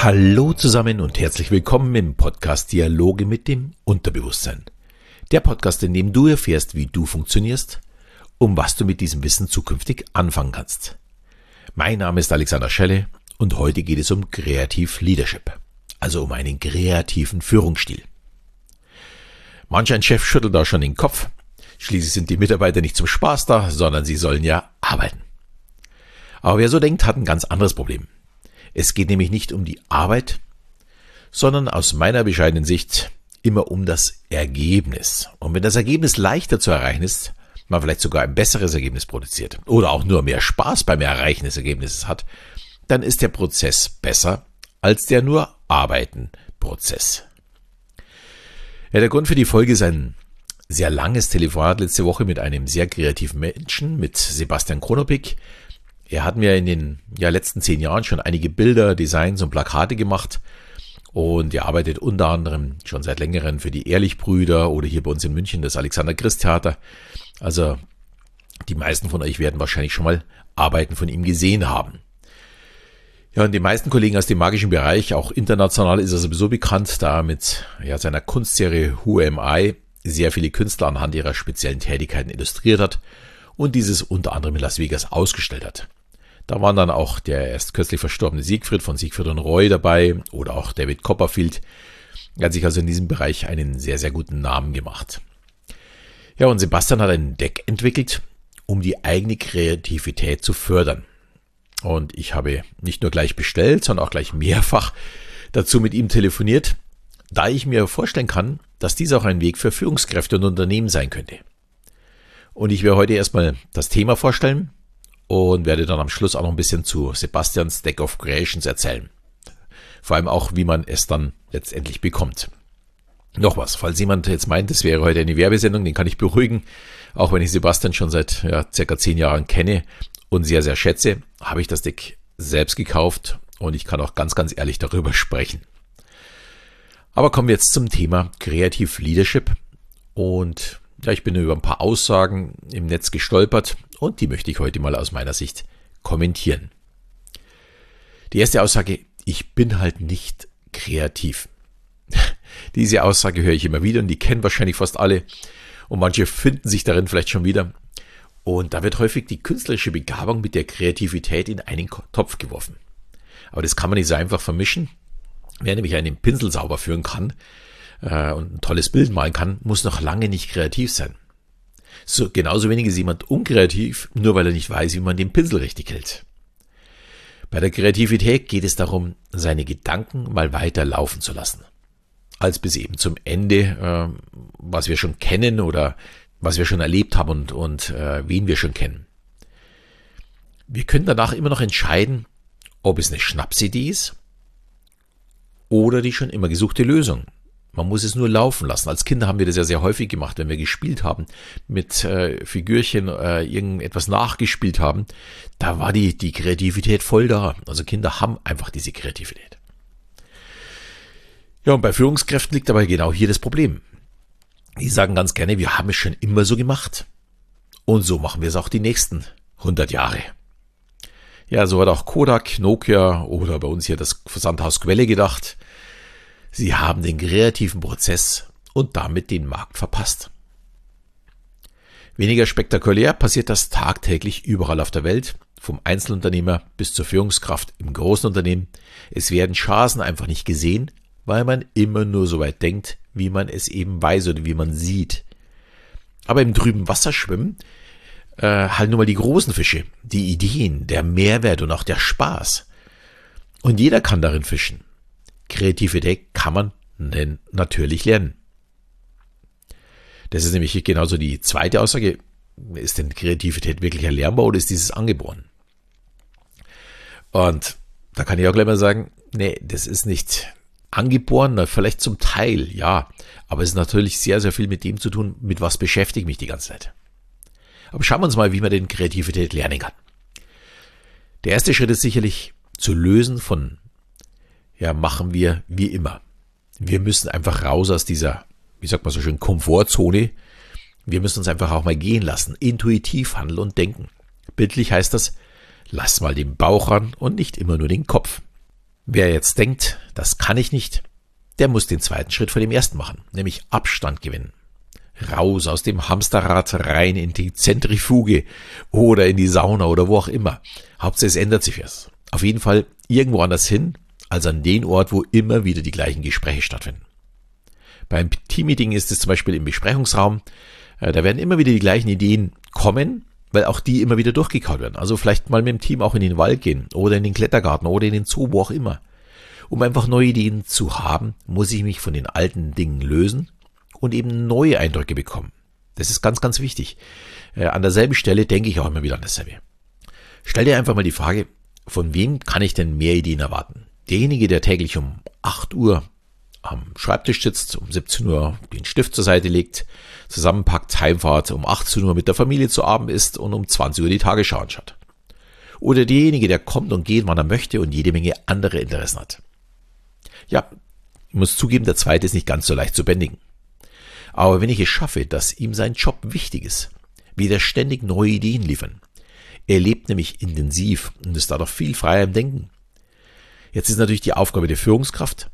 Hallo zusammen und herzlich willkommen im Podcast Dialoge mit dem Unterbewusstsein. Der Podcast, in dem du erfährst, wie du funktionierst, um was du mit diesem Wissen zukünftig anfangen kannst. Mein Name ist Alexander Schelle und heute geht es um Creative Leadership, also um einen kreativen Führungsstil. Manch ein Chef schüttelt da schon den Kopf. Schließlich sind die Mitarbeiter nicht zum Spaß da, sondern sie sollen ja arbeiten. Aber wer so denkt, hat ein ganz anderes Problem. Es geht nämlich nicht um die Arbeit, sondern aus meiner bescheidenen Sicht immer um das Ergebnis. Und wenn das Ergebnis leichter zu erreichen ist, man vielleicht sogar ein besseres Ergebnis produziert oder auch nur mehr Spaß beim Erreichen des Ergebnisses hat, dann ist der Prozess besser als der nur Arbeiten Prozess. Ja, der Grund für die Folge ist ein sehr langes Telefonat letzte Woche mit einem sehr kreativen Menschen, mit Sebastian Kronopik, er hat mir in den ja, letzten zehn Jahren schon einige Bilder, Designs und Plakate gemacht. Und er arbeitet unter anderem schon seit längerem für die Ehrlichbrüder oder hier bei uns in München das Alexander Christ Theater. Also die meisten von euch werden wahrscheinlich schon mal Arbeiten von ihm gesehen haben. Ja, und die meisten Kollegen aus dem magischen Bereich, auch international ist er sowieso bekannt, da mit ja, seiner Kunstserie Who Am I sehr viele Künstler anhand ihrer speziellen Tätigkeiten illustriert hat und dieses unter anderem in Las Vegas ausgestellt hat. Da waren dann auch der erst kürzlich verstorbene Siegfried von Siegfried und Roy dabei oder auch David Copperfield. Er hat sich also in diesem Bereich einen sehr, sehr guten Namen gemacht. Ja, und Sebastian hat ein Deck entwickelt, um die eigene Kreativität zu fördern. Und ich habe nicht nur gleich bestellt, sondern auch gleich mehrfach dazu mit ihm telefoniert, da ich mir vorstellen kann, dass dies auch ein Weg für Führungskräfte und Unternehmen sein könnte. Und ich werde heute erstmal das Thema vorstellen, und werde dann am Schluss auch noch ein bisschen zu Sebastians Deck of Creations erzählen. Vor allem auch, wie man es dann letztendlich bekommt. Noch was, falls jemand jetzt meint, es wäre heute eine Werbesendung, den kann ich beruhigen. Auch wenn ich Sebastian schon seit ja, circa zehn Jahren kenne und sehr, sehr schätze, habe ich das Deck selbst gekauft und ich kann auch ganz, ganz ehrlich darüber sprechen. Aber kommen wir jetzt zum Thema Creative Leadership und ja, ich bin über ein paar Aussagen im Netz gestolpert und die möchte ich heute mal aus meiner Sicht kommentieren. Die erste Aussage, ich bin halt nicht kreativ. Diese Aussage höre ich immer wieder und die kennen wahrscheinlich fast alle und manche finden sich darin vielleicht schon wieder. Und da wird häufig die künstlerische Begabung mit der Kreativität in einen Topf geworfen. Aber das kann man nicht so einfach vermischen. Wer nämlich einen Pinsel sauber führen kann, äh, und ein tolles Bild malen kann, muss noch lange nicht kreativ sein. So, genauso wenig ist jemand unkreativ, nur weil er nicht weiß, wie man den Pinsel richtig hält. Bei der Kreativität geht es darum, seine Gedanken mal weiter laufen zu lassen. Als bis eben zum Ende, äh, was wir schon kennen oder was wir schon erlebt haben und, und äh, wen wir schon kennen. Wir können danach immer noch entscheiden, ob es eine Schnapsidee ist oder die schon immer gesuchte Lösung. Man muss es nur laufen lassen. Als Kinder haben wir das ja sehr häufig gemacht, wenn wir gespielt haben, mit äh, Figürchen äh, irgendetwas nachgespielt haben. Da war die, die Kreativität voll da. Also Kinder haben einfach diese Kreativität. Ja, und bei Führungskräften liegt aber genau hier das Problem. Die sagen ganz gerne, wir haben es schon immer so gemacht. Und so machen wir es auch die nächsten 100 Jahre. Ja, so hat auch Kodak, Nokia oder bei uns hier das Versandhaus Quelle gedacht. Sie haben den kreativen Prozess und damit den Markt verpasst. Weniger spektakulär passiert das tagtäglich überall auf der Welt, vom Einzelunternehmer bis zur Führungskraft im großen Unternehmen. Es werden Chancen einfach nicht gesehen, weil man immer nur so weit denkt, wie man es eben weiß oder wie man sieht. Aber im trüben Wasser schwimmen äh, halt nur mal die großen Fische, die Ideen, der Mehrwert und auch der Spaß. Und jeder kann darin fischen. Kreativität kann man denn natürlich lernen. Das ist nämlich genauso die zweite Aussage. Ist denn Kreativität wirklich erlernbar oder ist dieses angeboren? Und da kann ich auch gleich mal sagen, nee, das ist nicht angeboren, vielleicht zum Teil, ja, aber es ist natürlich sehr, sehr viel mit dem zu tun, mit was beschäftigt mich die ganze Zeit. Aber schauen wir uns mal, wie man den Kreativität lernen kann. Der erste Schritt ist sicherlich zu lösen von ja, machen wir wie immer. Wir müssen einfach raus aus dieser, wie sagt man so schön, Komfortzone. Wir müssen uns einfach auch mal gehen lassen, intuitiv handeln und denken. Bildlich heißt das, lass mal den Bauch ran und nicht immer nur den Kopf. Wer jetzt denkt, das kann ich nicht, der muss den zweiten Schritt vor dem ersten machen, nämlich Abstand gewinnen. Raus aus dem Hamsterrad rein in die Zentrifuge oder in die Sauna oder wo auch immer. Hauptsache es ändert sich was. Auf jeden Fall irgendwo anders hin, als an den Ort, wo immer wieder die gleichen Gespräche stattfinden. Beim Teammeeting ist es zum Beispiel im Besprechungsraum, äh, da werden immer wieder die gleichen Ideen kommen, weil auch die immer wieder durchgekaut werden. Also vielleicht mal mit dem Team auch in den Wald gehen oder in den Klettergarten oder in den Zoo, wo auch immer. Um einfach neue Ideen zu haben, muss ich mich von den alten Dingen lösen und eben neue Eindrücke bekommen. Das ist ganz, ganz wichtig. Äh, an derselben Stelle denke ich auch immer wieder an dasselbe. Stell dir einfach mal die Frage, von wem kann ich denn mehr Ideen erwarten? Derjenige, der täglich um 8 Uhr am Schreibtisch sitzt, um 17 Uhr den Stift zur Seite legt, zusammenpackt, heimfahrt, um 18 Uhr mit der Familie zu Abend isst und um 20 Uhr die Tagesschau anschaut. Oder derjenige, der kommt und geht, wann er möchte und jede Menge andere Interessen hat. Ja, ich muss zugeben, der zweite ist nicht ganz so leicht zu bändigen. Aber wenn ich es schaffe, dass ihm sein Job wichtig ist, wird er ständig neue Ideen liefern. Er lebt nämlich intensiv und ist dadurch viel freier im Denken. Jetzt ist natürlich die Aufgabe der Führungskraft,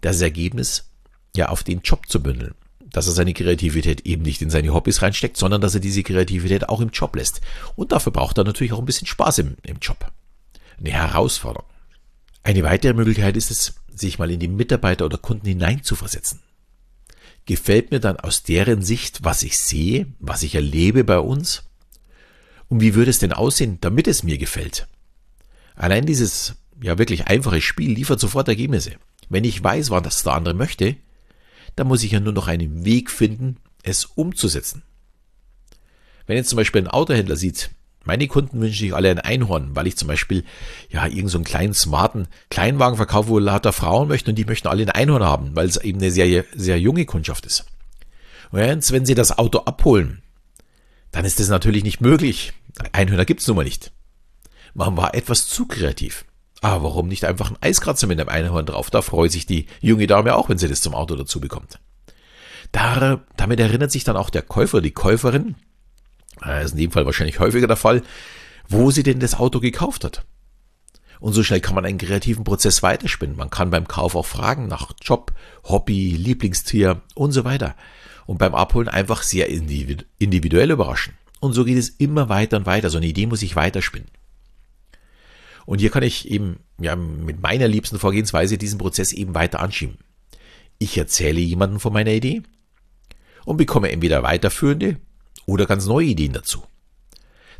das Ergebnis ja auf den Job zu bündeln. Dass er seine Kreativität eben nicht in seine Hobbys reinsteckt, sondern dass er diese Kreativität auch im Job lässt. Und dafür braucht er natürlich auch ein bisschen Spaß im, im Job. Eine Herausforderung. Eine weitere Möglichkeit ist es, sich mal in die Mitarbeiter oder Kunden hineinzuversetzen. Gefällt mir dann aus deren Sicht, was ich sehe, was ich erlebe bei uns? Und wie würde es denn aussehen, damit es mir gefällt? Allein dieses ja wirklich einfache Spiel liefert sofort Ergebnisse. Wenn ich weiß, was der andere möchte, dann muss ich ja nur noch einen Weg finden, es umzusetzen. Wenn jetzt zum Beispiel ein Autohändler sieht, meine Kunden wünschen sich alle ein Einhorn, weil ich zum Beispiel ja irgendeinen so einen kleinen smarten Kleinwagen verkaufe, wo lauter Frauen möchten und die möchten alle ein Einhorn haben, weil es eben eine sehr, sehr junge Kundschaft ist. Und wenn sie das Auto abholen, dann ist das natürlich nicht möglich. Einhörner gibt's nun mal nicht. Man war etwas zu kreativ. Aber warum nicht einfach ein Eiskratzer mit einem Einhorn drauf? Da freut sich die junge Dame auch, wenn sie das zum Auto dazu bekommt. Da, damit erinnert sich dann auch der Käufer, die Käuferin, das ist in dem Fall wahrscheinlich häufiger der Fall, wo sie denn das Auto gekauft hat. Und so schnell kann man einen kreativen Prozess weiterspinnen. Man kann beim Kauf auch fragen nach Job, Hobby, Lieblingstier und so weiter. Und beim Abholen einfach sehr individuell überraschen. Und so geht es immer weiter und weiter. So eine Idee muss ich weiterspinnen. Und hier kann ich eben ja, mit meiner liebsten Vorgehensweise diesen Prozess eben weiter anschieben. Ich erzähle jemandem von meiner Idee und bekomme entweder weiterführende oder ganz neue Ideen dazu.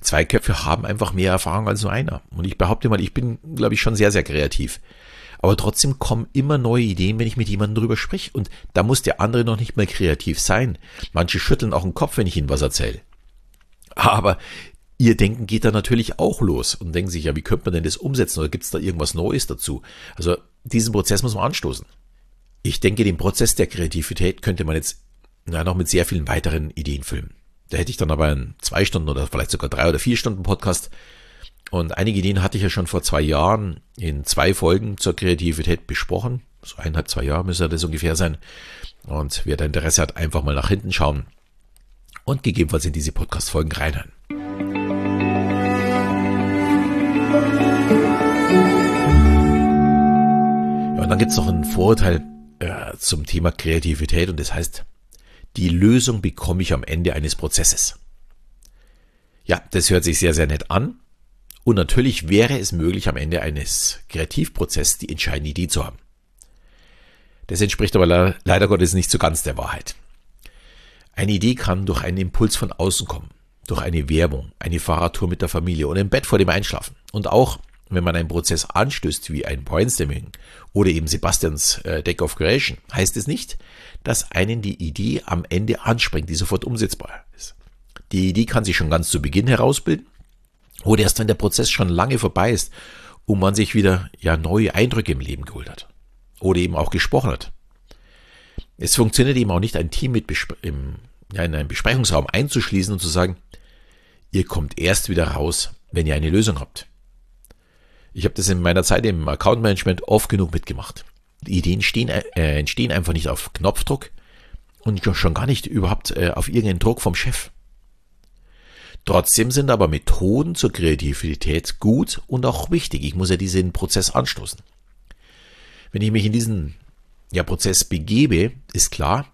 Zwei Köpfe haben einfach mehr Erfahrung als nur einer. Und ich behaupte mal, ich bin, glaube ich, schon sehr, sehr kreativ. Aber trotzdem kommen immer neue Ideen, wenn ich mit jemandem drüber spreche. Und da muss der andere noch nicht mal kreativ sein. Manche schütteln auch den Kopf, wenn ich ihnen was erzähle. Aber ihr Denken geht da natürlich auch los und denken sich, ja, wie könnte man denn das umsetzen oder gibt es da irgendwas Neues dazu? Also diesen Prozess muss man anstoßen. Ich denke, den Prozess der Kreativität könnte man jetzt ja, noch mit sehr vielen weiteren Ideen filmen. Da hätte ich dann aber einen zwei Stunden oder vielleicht sogar drei oder vier Stunden Podcast. Und einige Ideen hatte ich ja schon vor zwei Jahren in zwei Folgen zur Kreativität besprochen. So eineinhalb, zwei Jahre müsste das ungefähr sein. Und wer da Interesse hat, einfach mal nach hinten schauen und gegebenenfalls in diese Podcast-Folgen reinhören. Ja, und dann gibt es noch einen Vorurteil äh, zum Thema Kreativität und das heißt, die Lösung bekomme ich am Ende eines Prozesses. Ja, das hört sich sehr, sehr nett an. Und natürlich wäre es möglich, am Ende eines Kreativprozesses die entscheidende Idee zu haben. Das entspricht aber leider Gottes nicht so ganz der Wahrheit. Eine Idee kann durch einen Impuls von außen kommen, durch eine Werbung, eine Fahrradtour mit der Familie oder im Bett vor dem Einschlafen. Und auch wenn man einen Prozess anstößt wie ein Brainstorming oder eben Sebastians äh, Deck of Creation, heißt es nicht, dass einen die Idee am Ende anspringt, die sofort umsetzbar ist. Die Idee kann sich schon ganz zu Beginn herausbilden oder erst wenn der Prozess schon lange vorbei ist und man sich wieder ja neue Eindrücke im Leben geholt hat oder eben auch gesprochen hat. Es funktioniert eben auch nicht, ein Team mit im, ja, in einem Besprechungsraum einzuschließen und zu sagen, ihr kommt erst wieder raus, wenn ihr eine Lösung habt. Ich habe das in meiner Zeit im Account Management oft genug mitgemacht. Die Ideen stehen, äh, entstehen einfach nicht auf Knopfdruck und schon gar nicht überhaupt äh, auf irgendeinen Druck vom Chef. Trotzdem sind aber Methoden zur Kreativität gut und auch wichtig. Ich muss ja diesen Prozess anstoßen. Wenn ich mich in diesen ja, Prozess begebe, ist klar,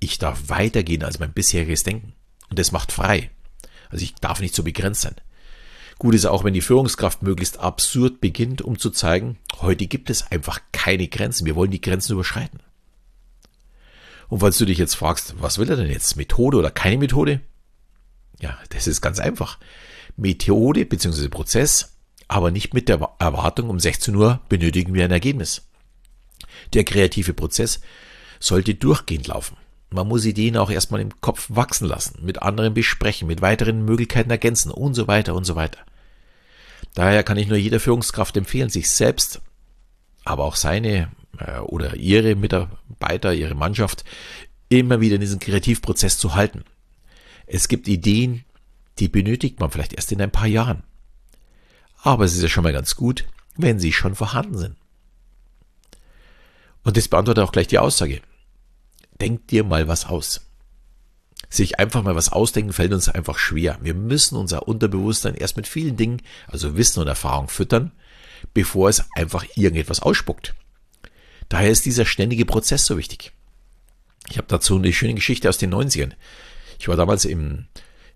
ich darf weitergehen als mein bisheriges Denken. Und das macht frei. Also ich darf nicht so begrenzt sein. Gut ist auch, wenn die Führungskraft möglichst absurd beginnt, um zu zeigen, heute gibt es einfach keine Grenzen. Wir wollen die Grenzen überschreiten. Und falls du dich jetzt fragst, was will er denn jetzt? Methode oder keine Methode? Ja, das ist ganz einfach. Methode bzw. Prozess, aber nicht mit der Erwartung, um 16 Uhr benötigen wir ein Ergebnis. Der kreative Prozess sollte durchgehend laufen. Man muss Ideen auch erstmal im Kopf wachsen lassen, mit anderen besprechen, mit weiteren Möglichkeiten ergänzen und so weiter und so weiter. Daher kann ich nur jeder Führungskraft empfehlen, sich selbst, aber auch seine äh, oder ihre Mitarbeiter, ihre Mannschaft immer wieder in diesen Kreativprozess zu halten. Es gibt Ideen, die benötigt man vielleicht erst in ein paar Jahren. Aber es ist ja schon mal ganz gut, wenn sie schon vorhanden sind. Und das beantwortet auch gleich die Aussage. Denk dir mal was aus. Sich einfach mal was ausdenken fällt uns einfach schwer. Wir müssen unser Unterbewusstsein erst mit vielen Dingen, also Wissen und Erfahrung füttern, bevor es einfach irgendetwas ausspuckt. Daher ist dieser ständige Prozess so wichtig. Ich habe dazu eine schöne Geschichte aus den 90ern. Ich war damals im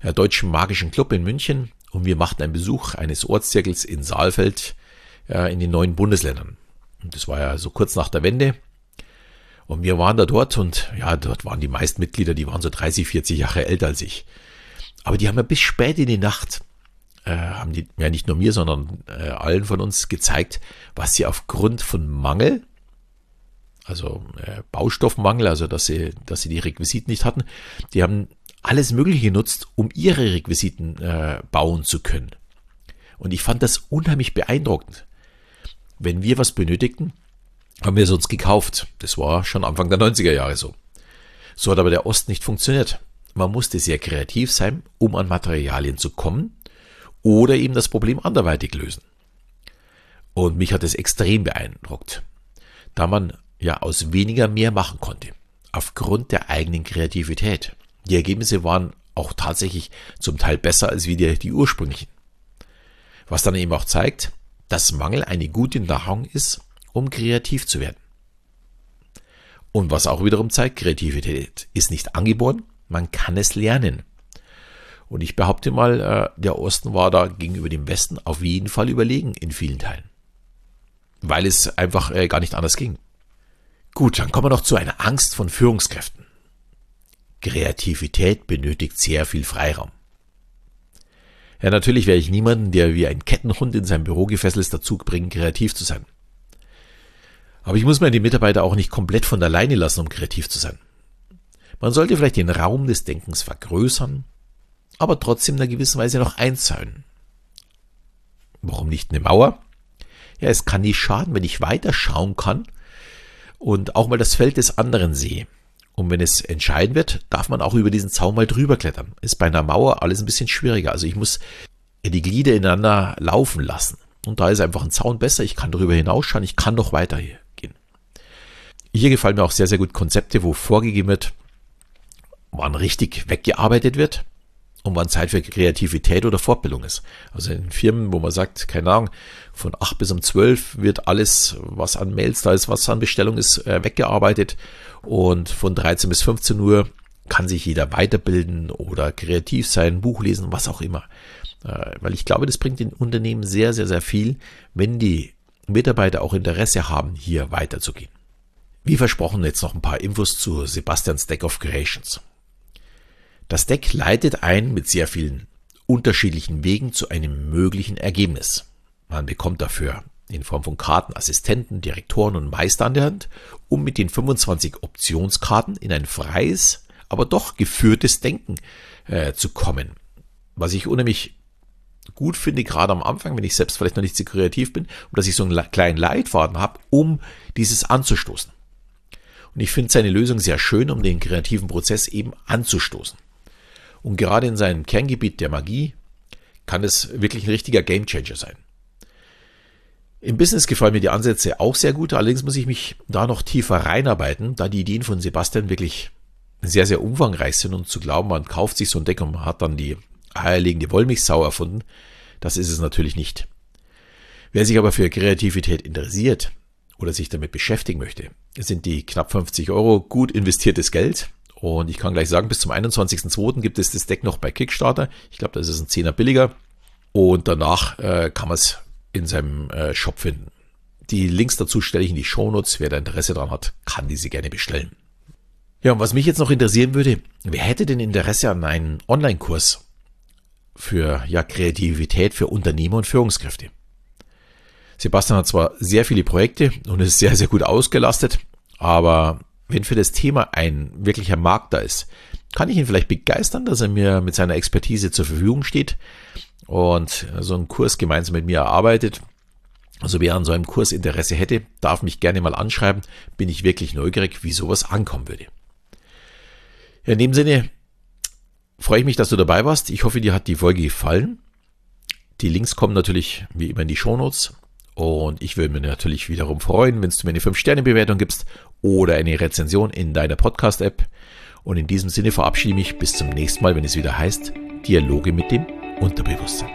ja, Deutschen Magischen Club in München und wir machten einen Besuch eines Ortszirkels in Saalfeld äh, in den neuen Bundesländern. Und das war ja so kurz nach der Wende. Und wir waren da dort und ja, dort waren die meisten Mitglieder, die waren so 30, 40 Jahre älter als ich. Aber die haben ja bis spät in die Nacht, äh, haben die, ja nicht nur mir, sondern äh, allen von uns gezeigt, was sie aufgrund von Mangel, also äh, Baustoffmangel, also dass sie, dass sie die Requisiten nicht hatten, die haben alles Mögliche genutzt, um ihre Requisiten äh, bauen zu können. Und ich fand das unheimlich beeindruckend. Wenn wir was benötigten, haben wir es uns gekauft. Das war schon Anfang der 90er Jahre so. So hat aber der Ost nicht funktioniert. Man musste sehr kreativ sein, um an Materialien zu kommen oder eben das Problem anderweitig lösen. Und mich hat es extrem beeindruckt, da man ja aus weniger mehr machen konnte, aufgrund der eigenen Kreativität. Die Ergebnisse waren auch tatsächlich zum Teil besser als wie die, die ursprünglichen. Was dann eben auch zeigt, dass Mangel eine gute Nahrung ist, um kreativ zu werden. Und was auch wiederum zeigt, Kreativität ist nicht angeboren, man kann es lernen. Und ich behaupte mal, äh, der Osten war da gegenüber dem Westen auf jeden Fall überlegen in vielen Teilen. Weil es einfach äh, gar nicht anders ging. Gut, dann kommen wir noch zu einer Angst von Führungskräften. Kreativität benötigt sehr viel Freiraum. Ja, natürlich werde ich niemanden, der wie ein Kettenhund in seinem Büro gefesselt ist, dazu bringen, kreativ zu sein. Aber ich muss mir die Mitarbeiter auch nicht komplett von alleine lassen, um kreativ zu sein. Man sollte vielleicht den Raum des Denkens vergrößern, aber trotzdem in einer gewissen Weise noch einzahlen. Warum nicht eine Mauer? Ja, es kann nicht schaden, wenn ich weiter schauen kann und auch mal das Feld des anderen sehe. Und wenn es entscheiden wird, darf man auch über diesen Zaun mal drüber klettern. Ist bei einer Mauer alles ein bisschen schwieriger. Also ich muss die Glieder ineinander laufen lassen. Und da ist einfach ein Zaun besser. Ich kann darüber hinausschauen. Ich kann noch weiter gehen. Hier gefallen mir auch sehr, sehr gut Konzepte, wo vorgegeben wird, wann richtig weggearbeitet wird und wann Zeit für Kreativität oder Fortbildung ist. Also in Firmen, wo man sagt, keine Ahnung, von 8 bis um 12 wird alles, was an Mails da ist, was an Bestellung ist, äh, weggearbeitet und von 13 bis 15 Uhr kann sich jeder weiterbilden oder kreativ sein, Buch lesen, was auch immer. Äh, weil ich glaube, das bringt den Unternehmen sehr, sehr, sehr viel, wenn die Mitarbeiter auch Interesse haben, hier weiterzugehen. Wie versprochen, jetzt noch ein paar Infos zu Sebastians Deck of Creations. Das Deck leitet ein mit sehr vielen unterschiedlichen Wegen zu einem möglichen Ergebnis. Man bekommt dafür in Form von Karten Assistenten, Direktoren und Meister an der Hand, um mit den 25 Optionskarten in ein freies, aber doch geführtes Denken äh, zu kommen. Was ich unheimlich gut finde, gerade am Anfang, wenn ich selbst vielleicht noch nicht so kreativ bin, und dass ich so einen kleinen Leitfaden habe, um dieses anzustoßen. Und ich finde seine Lösung sehr schön, um den kreativen Prozess eben anzustoßen. Und gerade in seinem Kerngebiet der Magie kann es wirklich ein richtiger Gamechanger sein. Im Business gefallen mir die Ansätze auch sehr gut, allerdings muss ich mich da noch tiefer reinarbeiten, da die Ideen von Sebastian wirklich sehr, sehr umfangreich sind und zu glauben, man kauft sich so ein Deck und hat dann die eierlegende Wollmilchsau erfunden, das ist es natürlich nicht. Wer sich aber für Kreativität interessiert oder sich damit beschäftigen möchte, sind die knapp 50 Euro gut investiertes Geld. Und ich kann gleich sagen, bis zum 21.02. gibt es das Deck noch bei Kickstarter. Ich glaube, da ist ein Zehner billiger. Und danach äh, kann man es in seinem äh, Shop finden. Die Links dazu stelle ich in die Shownotes. Wer da Interesse dran hat, kann diese gerne bestellen. Ja, und was mich jetzt noch interessieren würde, wer hätte denn Interesse an einem Online-Kurs für ja, Kreativität für Unternehmer und Führungskräfte? Sebastian hat zwar sehr viele Projekte und ist sehr, sehr gut ausgelastet, aber wenn für das Thema ein wirklicher Markt da ist, kann ich ihn vielleicht begeistern, dass er mir mit seiner Expertise zur Verfügung steht und so einen Kurs gemeinsam mit mir erarbeitet. Also wer an so einem Kurs Interesse hätte, darf mich gerne mal anschreiben. Bin ich wirklich neugierig, wie sowas ankommen würde. In dem Sinne freue ich mich, dass du dabei warst. Ich hoffe, dir hat die Folge gefallen. Die Links kommen natürlich wie immer in die Shownotes. Und ich würde mich natürlich wiederum freuen, wenn du mir eine 5-Sterne-Bewertung gibst oder eine Rezension in deiner Podcast-App. Und in diesem Sinne verabschiede ich mich bis zum nächsten Mal, wenn es wieder heißt Dialoge mit dem Unterbewusstsein.